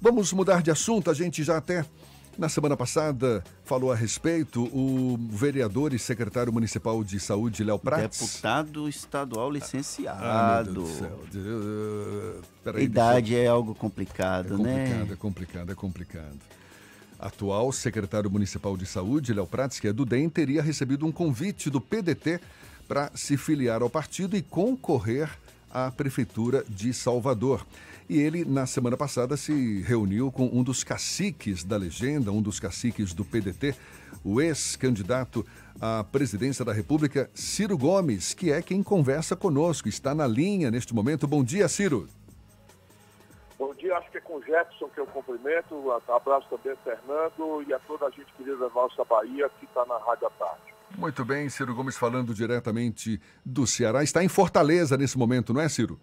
Vamos mudar de assunto, a gente já até na semana passada falou a respeito o vereador e secretário municipal de saúde, Léo Prats. Deputado estadual licenciado. Ah, peraí, Idade eu... é algo complicado, é né? Complicado, é complicado, é complicado. Atual secretário municipal de saúde, Léo Prats, que é do DEM, teria recebido um convite do PDT para se filiar ao partido e concorrer à Prefeitura de Salvador. E ele, na semana passada, se reuniu com um dos caciques da legenda, um dos caciques do PDT, o ex-candidato à presidência da República, Ciro Gomes, que é quem conversa conosco, está na linha neste momento. Bom dia, Ciro. Bom dia, acho que é com o Jefferson que eu cumprimento. Abraço também, Fernando, e a toda a gente querida da nossa Bahia que está na Rádio à Tarde. Muito bem, Ciro Gomes falando diretamente do Ceará. Está em Fortaleza nesse momento, não é, Ciro?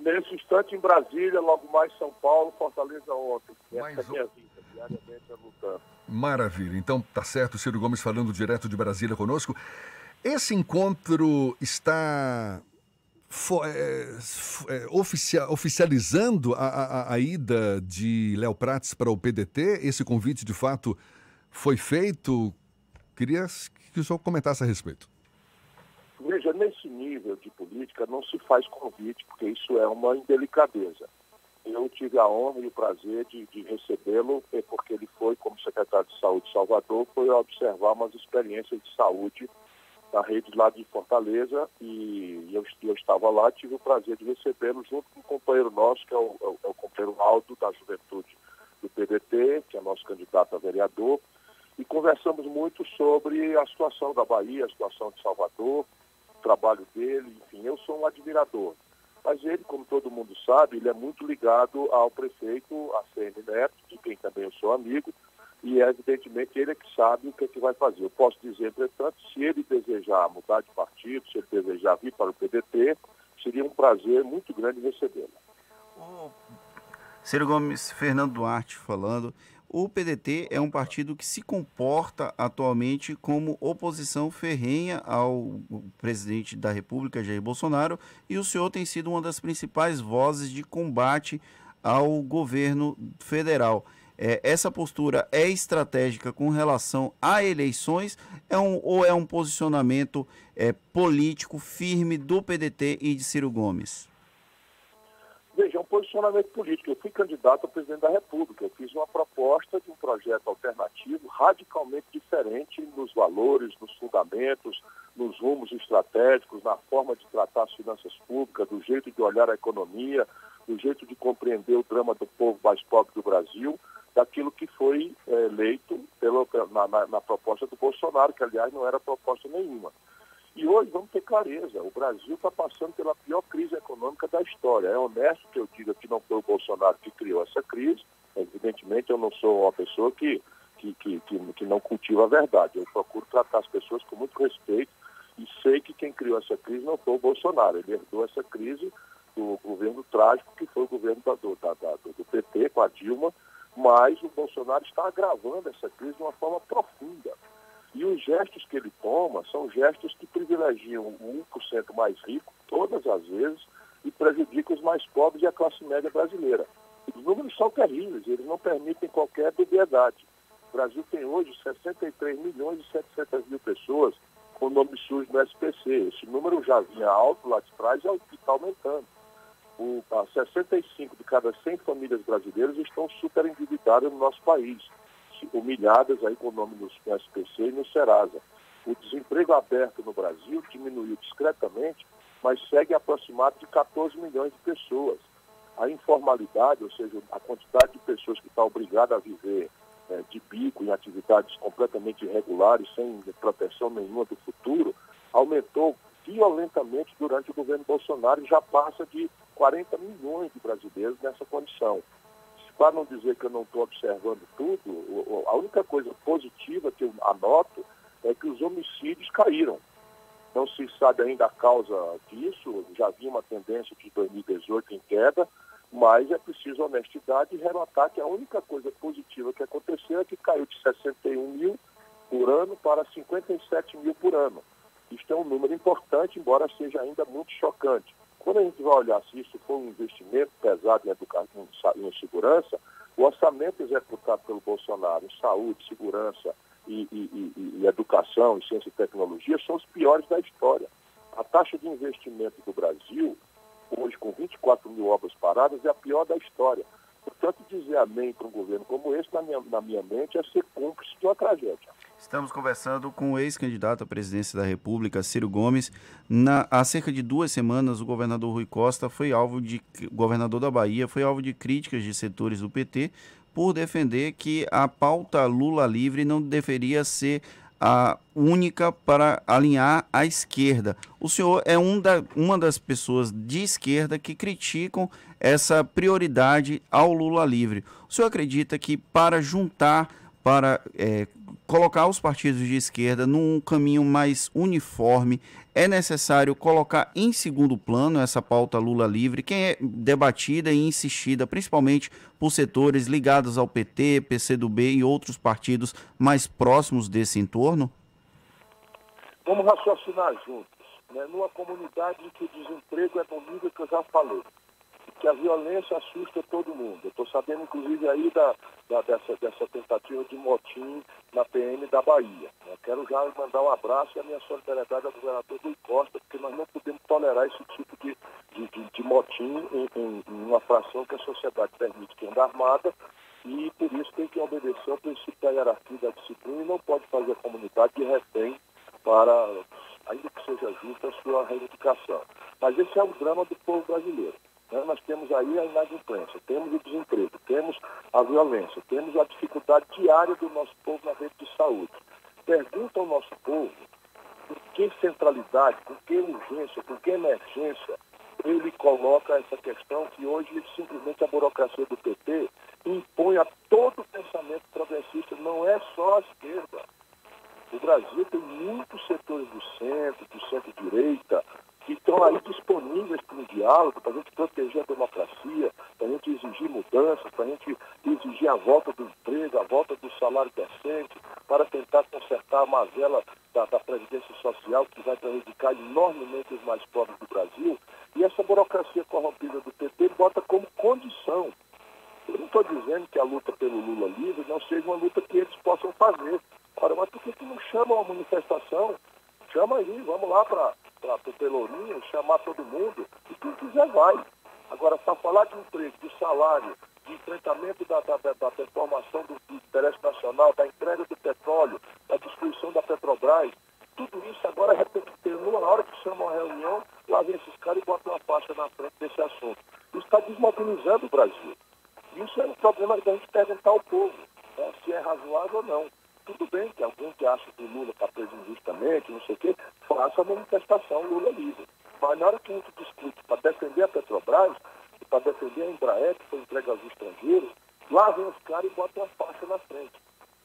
Nesse instante em Brasília, logo mais São Paulo, Fortaleza ontem. Essa é a minha vida, diariamente é lutando. Maravilha. Então, tá certo, Ciro Gomes falando direto de Brasília conosco. Esse encontro está é, é, oficializando a, a, a, ida de Léo Prates para o PDT? Esse convite, de fato, foi feito? Queria que o senhor comentasse a respeito. Veja, nesse nível de política não se faz convite, porque isso é uma indelicadeza. Eu tive a honra e o prazer de, de recebê-lo, é porque ele foi, como secretário de Saúde de Salvador, foi observar umas experiências de saúde na rede lá de Fortaleza e eu, eu estava lá tive o prazer de recebê-lo junto com um companheiro nosso, que é o, é o, é companheiro Aldo da Juventude do PDT, que é nosso candidato a vereador, e conversamos muito sobre a situação da Bahia, a situação de Salvador, trabalho dele, enfim, eu sou um admirador. Mas ele, como todo mundo sabe, ele é muito ligado ao prefeito, a CN Neto, de quem também eu sou amigo, e é evidentemente ele é que sabe o que, é que vai fazer. Eu posso dizer, entretanto, se ele desejar mudar de partido, se ele desejar vir para o PDT, seria um prazer muito grande recebê-lo. Ciro Gomes, Fernando Duarte falando. O PDT é um partido que se comporta atualmente como oposição ferrenha ao presidente da República, Jair Bolsonaro, e o senhor tem sido uma das principais vozes de combate ao governo federal. É, essa postura é estratégica com relação a eleições é um, ou é um posicionamento é, político firme do PDT e de Ciro Gomes? Veja, é um posicionamento político. Eu fui candidato a presidente da República. Eu fiz uma proposta de um projeto alternativo radicalmente diferente nos valores, nos fundamentos, nos rumos estratégicos, na forma de tratar as finanças públicas, do jeito de olhar a economia, do jeito de compreender o drama do povo mais pobre do Brasil, daquilo que foi é, eleito pela, na, na, na proposta do Bolsonaro, que aliás não era proposta nenhuma. E hoje vamos ter clareza, o Brasil está passando pela pior crise econômica da história. É honesto que eu diga que não foi o Bolsonaro que criou essa crise. Evidentemente eu não sou uma pessoa que, que, que, que, que não cultiva a verdade. Eu procuro tratar as pessoas com muito respeito e sei que quem criou essa crise não foi o Bolsonaro. Ele herdou essa crise do governo trágico que foi o governo da, do, da, da, do PT com a Dilma, mas o Bolsonaro está agravando essa crise de uma forma profunda. E os gestos que ele toma são gestos que privilegiam o 1% mais rico, todas as vezes, e prejudicam os mais pobres e a classe média brasileira. Os números são terríveis, eles não permitem qualquer dubiedade. O Brasil tem hoje 63 milhões e 700 mil pessoas com nome sujo no SPC. Esse número já vinha alto lá de trás e está aumentando. O, 65 de cada 100 famílias brasileiras estão super endividadas no nosso país humilhadas aí com o nome no SPC e no Serasa. O desemprego aberto no Brasil diminuiu discretamente, mas segue aproximado de 14 milhões de pessoas. A informalidade, ou seja, a quantidade de pessoas que está obrigada a viver é, de bico em atividades completamente irregulares, sem proteção nenhuma do futuro, aumentou violentamente durante o governo Bolsonaro e já passa de 40 milhões de brasileiros nessa condição para não dizer que eu não estou observando tudo, a única coisa positiva que eu anoto é que os homicídios caíram. Não se sabe ainda a causa disso, já havia uma tendência de 2018 em queda, mas é preciso honestidade e relatar que a única coisa positiva que aconteceu é que caiu de 61 mil por ano para 57 mil por ano. Isto é um número importante, embora seja ainda muito chocante. Quando a gente vai olhar se isso for um investimento pesado em educação, em segurança, o orçamento executado pelo Bolsonaro em saúde, segurança e, e, e, e educação, ciência e tecnologia são os piores da história. Taxa de investimento do Brasil, hoje com 24 mil obras paradas, é a pior da história. Portanto, dizer amém para um governo como esse, na minha, na minha mente, é ser cúmplice de uma tragédia. Estamos conversando com o ex-candidato à presidência da República, Ciro Gomes. Na, há cerca de duas semanas, o governador Rui Costa foi alvo de. Governador da Bahia foi alvo de críticas de setores do PT por defender que a pauta Lula livre não deveria ser a única para alinhar a esquerda. O senhor é um da, uma das pessoas de esquerda que criticam essa prioridade ao Lula livre. O senhor acredita que para juntar, para é, colocar os partidos de esquerda num caminho mais uniforme, é necessário colocar em segundo plano essa pauta Lula livre, que é debatida e insistida principalmente por setores ligados ao PT, PCdoB e outros partidos mais próximos desse entorno? Vamos raciocinar juntos. Né? Numa comunidade em que o desemprego é no que eu já falei, que a violência assusta todo mundo. Estou sabendo, inclusive, aí da, da, dessa, dessa tentativa de motim na PM da Bahia. Eu quero já mandar um abraço e a minha solidariedade ao governador Rui Costa, porque nós não podemos tolerar esse tipo de, de, de, de motim em, em, em, uma fração que a sociedade permite que anda armada e por isso tem que obedecer ao princípio da hierarquia da disciplina e não pode fazer a comunidade de refém para, ainda que seja justa, a sua reivindicação. Mas esse é o drama do povo brasileiro. Né? Nós temos aí a inadimplência, temos o desemprego, temos a violência, temos a dificuldade diária do nosso povo na rede de saúde. Pergunta ao nosso povo com que centralidade, com que urgência, com que emergência ele coloca essa questão que hoje simplesmente a burocracia do PT impõe a todo o pensamento progressista, não é só a esquerda. O Brasil tem muitos setores do centro, do centro-direita, que estão aí disponíveis para um diálogo, para a gente proteger a democracia, para a gente exigir mudanças, para a gente exigir a volta do emprego, a volta do salário decente, para tentar consertar a mazela da, da Previdência Social, que vai prejudicar enormemente os mais pobres do Brasil. E essa burocracia corrompida do PT bota como condição. Eu não estou dizendo que a luta pelo Lula livre não seja uma luta que eles possam fazer. Mas por que, não chamam a manifestação? Chama aí, vamos lá para para o Pelourinho, chamar todo mundo, e quem quiser vai. Agora, para falar de emprego, de salário, de enfrentamento da, da, da, da transformação do, do, interesse nacional, da entrega do petróleo, da destruição da Petrobras, tudo isso agora é repetindo. Na hora que chama uma reunião, lá vem esses caras e botam uma faixa na frente desse assunto. Isso está desmobilizando o Brasil. Isso é um problema da gente perguntar ao povo né, se é razoável ou não. Tudo bem que alguém que acha que o Lula está preso injustamente, não sei o quê, faça a manifestação Lula livre. Mas na hora que a gente discute para defender a Petrobras, e para defender a Embraer, que foi entregue aos estrangeiros, lá vem os caras e botam uma faixa na frente.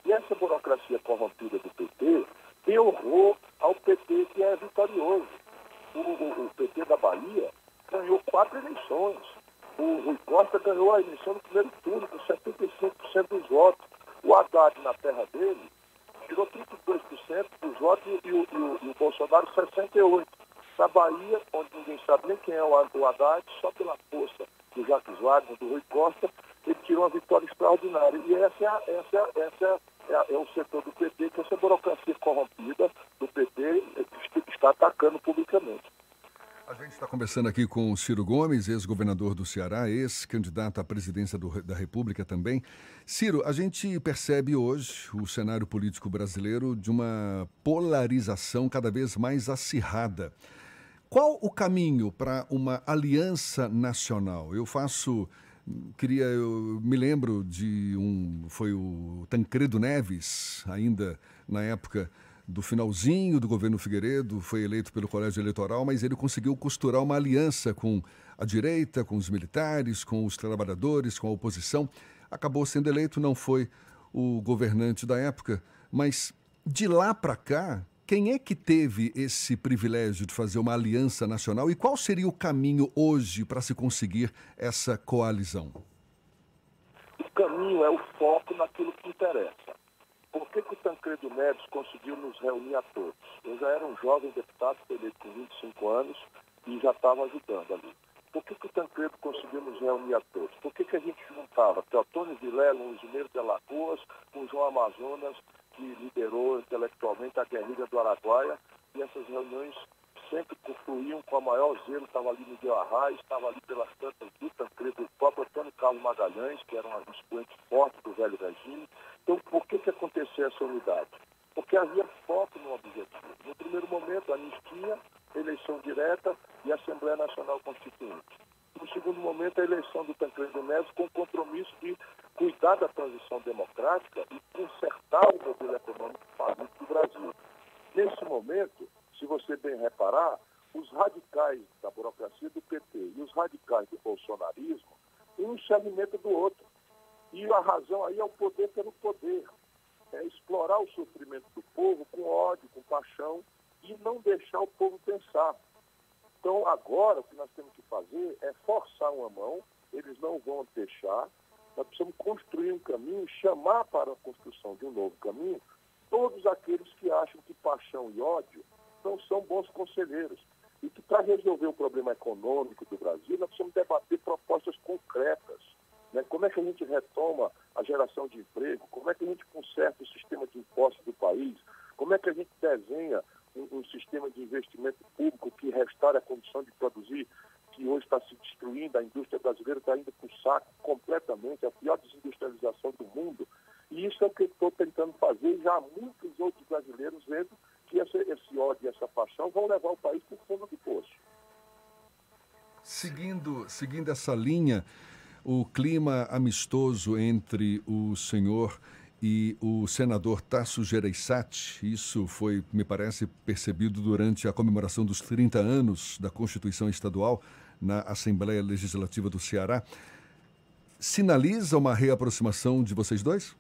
E essa burocracia corrompida do PT tem horror ao PT que é vitorioso. O, o, o PT da Bahia ganhou quatro eleições. O Rui Costa ganhou a eleição no primeiro turno, com 75% dos votos. O Haddad, na terra dele, tirou 32% dos votos e, o, e, o, e o Bolsonaro 68%. Na Bahia, onde ninguém sabe nem quem é o Haddad, só pela força do Jacques Wagner, do Rui Costa, ele tirou uma vitória extraordinária. E essa é, a, essa, é essa é, é, o setor do PT, que essa burocracia corrompida do PT está atacando publicamente. A gente está conversando aqui com o Ciro Gomes, ex-governador do Ceará, ex-candidato à presidência do, da República também. Ciro, a gente percebe hoje o cenário político brasileiro de uma polarização cada vez mais acirrada. Qual o caminho para uma aliança nacional? Eu faço queria eu me lembro de um foi o Tancredo Neves ainda na época do finalzinho do governo Figueiredo, foi eleito pelo colégio eleitoral, mas ele conseguiu costurar uma aliança com a direita, com os militares, com os trabalhadores, com a oposição. Acabou sendo eleito, não foi o governante da época, mas de lá para cá, quem é que teve esse privilégio de fazer uma aliança nacional e qual seria o caminho hoje para se conseguir essa coalizão? O caminho é o foco naquilo que interessa. Por que, que o Tancredo Neves conseguiu nos reunir a todos? Eu já era um jovem deputado, eleito com 25 anos, e já estava ajudando ali. Por que, que o Tancredo conseguiu nos reunir a todos? Por que, que a gente juntava Teotônio Vilela, um engenheiro de Alagoas, com o João Amazonas, que liderou intelectualmente a guerrilha do Araguaia, e essas reuniões sempre confluíam com a maior zelo, estava ali Miguel Arraes, estava ali pelas tantas do Tancredo, o próprio Antônio Carlos Magalhães, que era um expoente forte do velho regime. Então, por que, que aconteceu essa unidade? Porque havia foco no objetivo. No primeiro momento, anistia, eleição direta e Assembleia Nacional Constituinte. No segundo momento, a eleição do Tancredo Neves com o compromisso de cuidar da transição democrática e consertar o modelo econômico falido do Brasil. Nesse momento, se você bem reparar, os radicais da burocracia do PT e os radicais do bolsonarismo, um se alimenta do outro. E a razão aí é o poder pelo poder. É explorar o sofrimento do povo com ódio, com paixão e não deixar o povo pensar. Então, agora, o que nós temos que fazer é forçar uma mão, eles não vão deixar, nós precisamos construir um caminho, chamar para a construção de um novo caminho todos aqueles que acham que paixão e ódio não são bons conselheiros. E que para resolver o problema econômico do Brasil, nós precisamos debater propostas concretas. Né? Como é que a gente retoma a geração de emprego? Como é que a gente conserta o sistema de impostos do país? Como é que a gente desenha um, um sistema de investimento público que restaure a condição de produzir, que hoje está se destruindo, a indústria brasileira está indo para o saco completamente, a pior desindustrialização do mundo. E isso é o que estou tentando fazer, já há muitos outros brasileiros vendo que esse, esse ódio e essa paixão vão levar o país para o fundo do poço. Seguindo, seguindo essa linha, o clima amistoso entre o senhor e o senador Tasso Gereissati, isso foi, me parece, percebido durante a comemoração dos 30 anos da Constituição Estadual na Assembleia Legislativa do Ceará, sinaliza uma reaproximação de vocês dois?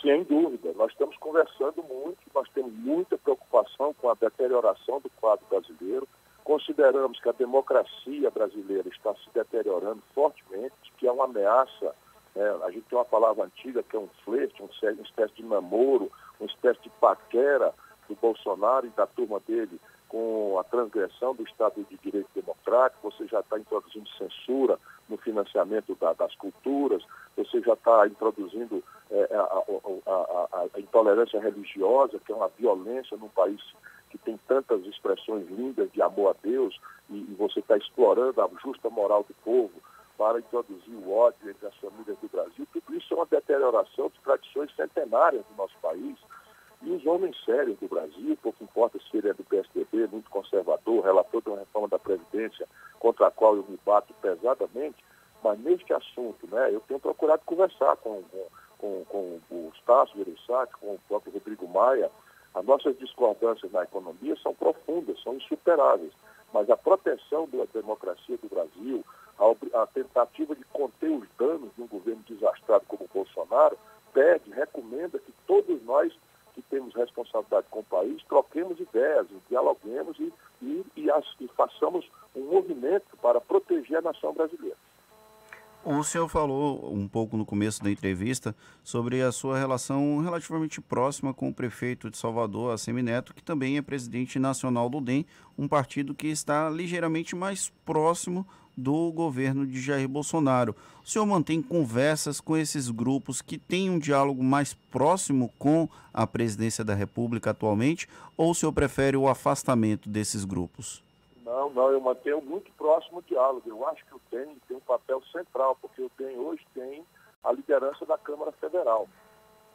Sem dúvida. Nós estamos conversando muito, nós temos muita preocupação com a deterioração do quadro brasileiro. Consideramos que a democracia brasileira está se deteriorando fortemente, que é uma ameaça. Né? A gente tem uma palavra antiga que é um flerte, uma espécie de namoro, uma espécie de paquera do Bolsonaro e da turma dele com a transgressão do Estado de Direito Democrático, você já está introduzindo censura no financiamento da, das culturas, você já está introduzindo é, a, a, a, a, intolerância religiosa, que é uma violência num país que tem tantas expressões lindas de amor a Deus, e, e você está explorando a justa moral do povo para introduzir o ódio entre as famílias do Brasil. Tudo isso é uma deterioração de tradições centenárias do nosso país. E os homens sérios do Brasil, pouco importa se ele é do PSDB, muito conservador, relator de uma reforma da Previdência, contra a qual eu me bato pesadamente, mas neste assunto, né, eu tenho procurado conversar com, com, com o Estácio Verissati, com o próprio Rodrigo Maia. As nossas discordâncias na economia são profundas, são insuperáveis, mas a proteção da democracia do Brasil, a, a tentativa de conter os danos de um governo desastrado como o Bolsonaro, pede, recomenda que todos nós que temos responsabilidade com o país, troquemos ideias, dialoguemos e, e, e, as, e façamos um movimento para proteger a nação brasileira. O senhor falou um pouco no começo da entrevista sobre a sua relação relativamente próxima com o prefeito de Salvador, Neto, que também é presidente nacional do DEM, um partido que está ligeiramente mais próximo do governo de Jair Bolsonaro. O senhor mantém conversas com esses grupos que têm um diálogo mais próximo com a presidência da República atualmente, ou o senhor prefere o afastamento desses grupos? Não, não, eu mantenho muito próximo o diálogo. Eu acho que o DEM tem um papel central, porque o DEM hoje tem a liderança da Câmara Federal.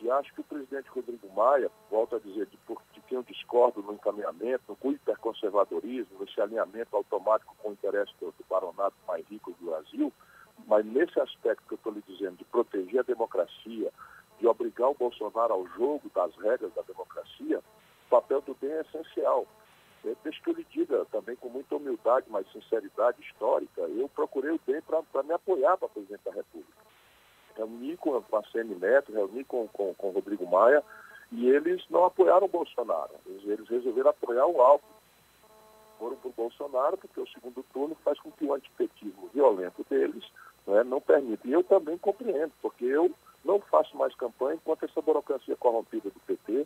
E acho que o presidente Rodrigo Maia, volto a dizer, de, de quem eu discordo no encaminhamento, no hiperconservadorismo, nesse alinhamento automático com o interesse do, do baronato mais rico do Brasil, mas nesse aspecto que eu estou lhe dizendo, de proteger a democracia, de obrigar o Bolsonaro ao jogo das regras da democracia, o papel do DEM é essencial. Deixa que eu lhe diga também com muita humildade, mas sinceridade histórica, eu procurei o DEM para me apoiar para presidente da República. Reuni com a Semi Neto, reuni com, com, com Rodrigo Maia, e eles não apoiaram o Bolsonaro, eles, eles resolveram apoiar o Alckmin. Foram para o Bolsonaro, porque o segundo turno faz com que o antipetismo violento deles né, não permita. E eu também compreendo, porque eu não faço mais campanha enquanto essa burocracia corrompida der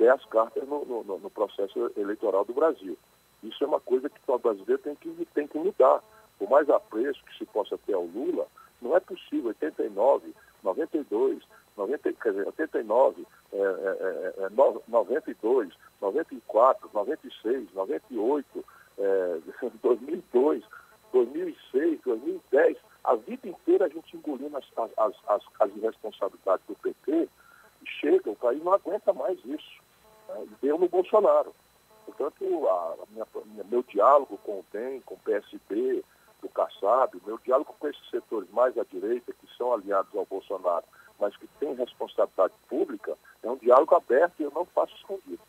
as cartas no, no, no processo eleitoral do Brasil. Isso é uma coisa que institucional brasileiro tem que, tem que mudar. Por mais apreço que se possa ter ao Lula, não é possível. 89, 92, 90, quer dizer, 89, é, é, é, 92, 94, 96, 98, é, 2002, 2006, 2010, a vida inteira a gente engolindo as, as, as, as irresponsabilidades do PT, chega, o país não aguenta mais isso. Deu no Bolsonaro. Portanto, a minha, meu diálogo com o DEM, com o PSB, o Kassab, meu diálogo com esses setores mais à direita, que são aliados ao Bolsonaro, mas que têm responsabilidade pública, é um diálogo aberto e eu não faço escondido.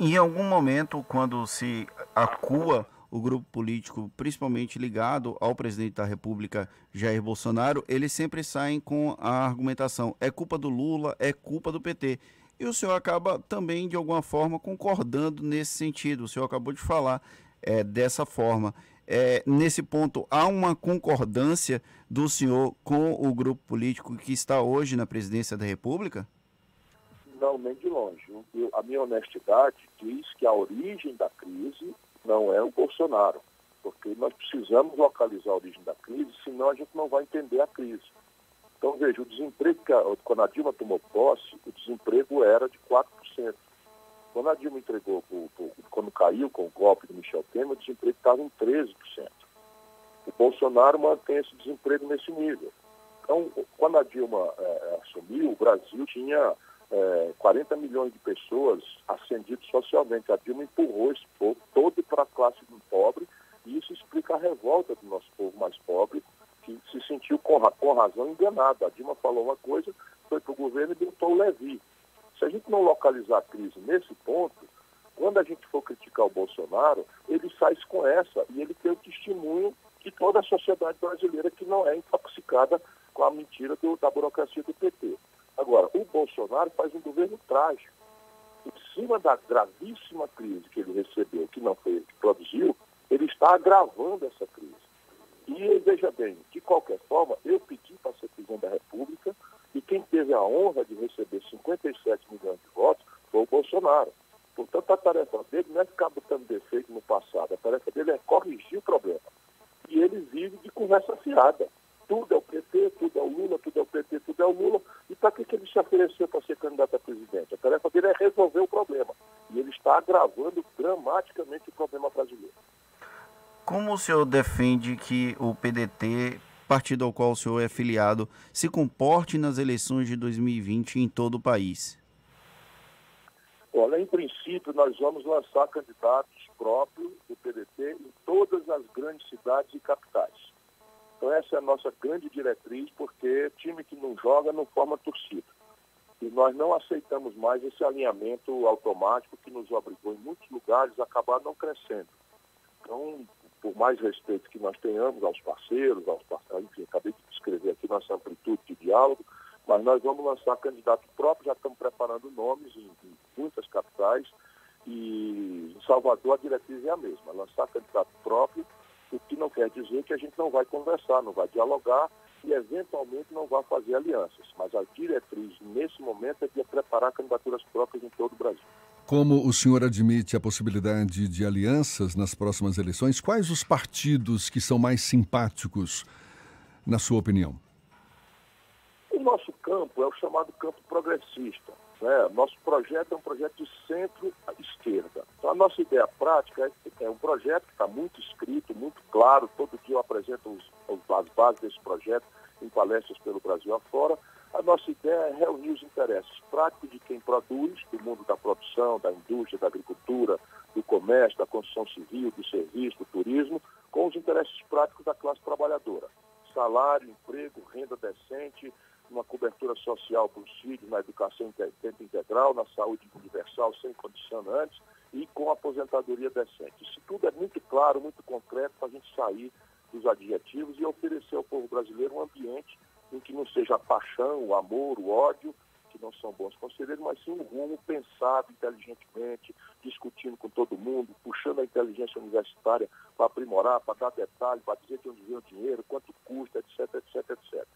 Em algum momento, quando se acua o grupo político, principalmente ligado ao presidente da República, Jair Bolsonaro, eles sempre saem com a argumentação: é culpa do Lula, é culpa do PT. E o senhor acaba também, de alguma forma, concordando nesse sentido. O senhor acabou de falar é, dessa forma. É, nesse ponto, há uma concordância do senhor com o grupo político que está hoje na presidência da República? Não, nem de longe. Eu, a minha honestidade diz que a origem da crise não é o Bolsonaro, porque nós precisamos localizar a origem da crise, senão a gente não vai entender a crise. Então, veja, o desemprego, quando a Dilma tomou posse, o desemprego era de 4%. Quando a Dilma entregou, quando caiu com o golpe do Michel Temer, o desemprego estava em 13%. O Bolsonaro mantém esse desemprego nesse nível. Então, quando a Dilma é, assumiu, o Brasil tinha é, 40 milhões de pessoas ascendidas socialmente. A Dilma empurrou esse povo todo para a classe pobre e isso explica a revolta do nosso povo mais pobre, que se sentiu com, com razão enganado. A Dilma falou uma coisa, foi para o governo e botou o Levi. Se a gente não localizar a crise nesse ponto, quando a gente for criticar o Bolsonaro, ele sai com essa e ele tem o testemunho de toda a sociedade brasileira que não é intoxicada com a mentira do, da burocracia do PT. Agora, o Bolsonaro faz um governo trágico. Em cima da gravíssima crise que ele recebeu, que não foi ele que produziu, ele está agravando essa crise. E veja bem, qualquer forma, eu pedi para ser presidente da República e quem teve a honra de receber 57 milhões de votos foi o Bolsonaro. Portanto, a tarefa dele não é ficar botando defeito no passado, a tarefa dele é corrigir o problema. E ele vive de conversa fiada. Tudo é o PT, tudo é o Lula, tudo é o PT, tudo é o Lula. E para que, que ele se ofereceu para ser candidato a presidente? A tarefa dele é resolver o problema. E ele está agravando dramaticamente o problema brasileiro. Como o senhor defende que o PDT, partido ao qual o senhor é filiado, se comporte nas eleições de 2020 em todo o país? Olha, em princípio, nós vamos lançar candidatos próprios do PDT em todas as grandes cidades e capitais. Então, essa é a nossa grande diretriz, porque time que não joga não forma torcida. E nós não aceitamos mais esse alinhamento automático que nos obrigou, em muitos lugares, a acabar não crescendo. Então, por mais respeito que nós tenhamos aos parceiros, aos parceiros, enfim, acabei de descrever aqui nossa amplitude de diálogo, mas nós vamos lançar candidato próprio, já estamos preparando nomes em, em muitas capitais e em Salvador a diretriz é a mesma, lançar candidato próprio, o que não quer dizer que a gente não vai conversar, não vai dialogar e eventualmente não vai fazer alianças. Mas a diretriz nesse momento é de preparar candidaturas próprias em todo o Brasil. Como o senhor admite a possibilidade de alianças nas próximas eleições, quais os partidos que são mais simpáticos, na sua opinião? O nosso campo é o chamado campo progressista. Né? Nosso projeto é um projeto de centro-esquerda. Então, a nossa ideia prática é, é um projeto que está muito escrito, muito claro. Todo dia eu apresento os, as bases desse projeto em palestras pelo Brasil afora. A nossa ideia é reunir os interesses práticos de quem produz, do mundo da produção, da indústria, da agricultura, do comércio, da construção civil, do serviço, do turismo, com os interesses práticos da classe trabalhadora. Salário, emprego, renda decente, uma cobertura social para os filhos na educação tempo integral, na saúde universal sem condicionantes e com aposentadoria decente. Isso tudo é muito claro, muito concreto para a gente sair dos adjetivos e oferecer ao povo brasileiro um ambiente em que não seja a paixão, o amor, o ódio, que não são bons conselheiros, mas sim um rumo pensado inteligentemente, discutindo com todo mundo, puxando a inteligência universitária para aprimorar, para dar detalhe, para dizer de onde vem o dinheiro, quanto custa, etc, etc, etc.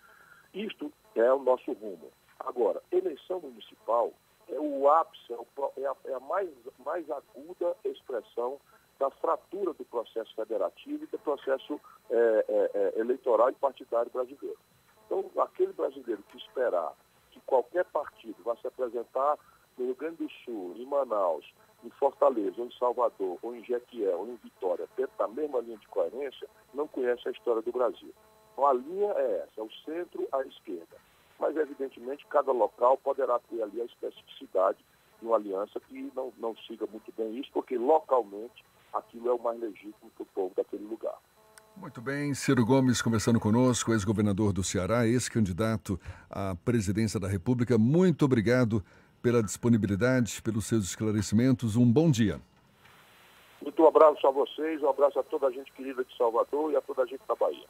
Isto é o nosso rumo. Agora, eleição municipal é o ápice, é, é, a, é a, mais, mais aguda expressão da fratura do processo federativo e do processo é, é, eleitoral e partidário brasileiro. Então, aquele brasileiro que esperar que qualquer partido vá se apresentar no Rio Grande do Sul, em Manaus, em Fortaleza, ou em Salvador, ou em Jequié, ou em Vitória, dentro da mesma linha de coerência, não conhece a história do Brasil. Então, a linha é essa, é o centro à esquerda. Mas, evidentemente, cada local poderá ter ali a especificidade de uma aliança que não, não siga muito bem isso, porque localmente aquilo é o mais legítimo para o povo daquele lugar. Muito bem, Ciro Gomes conversando conosco, ex-governador do Ceará, ex-candidato à presidência da República. Muito obrigado pela disponibilidade, pelos seus esclarecimentos. Um bom dia. Muito abraço a vocês, um abraço a toda a gente querida de Salvador e a toda a gente da Bahia.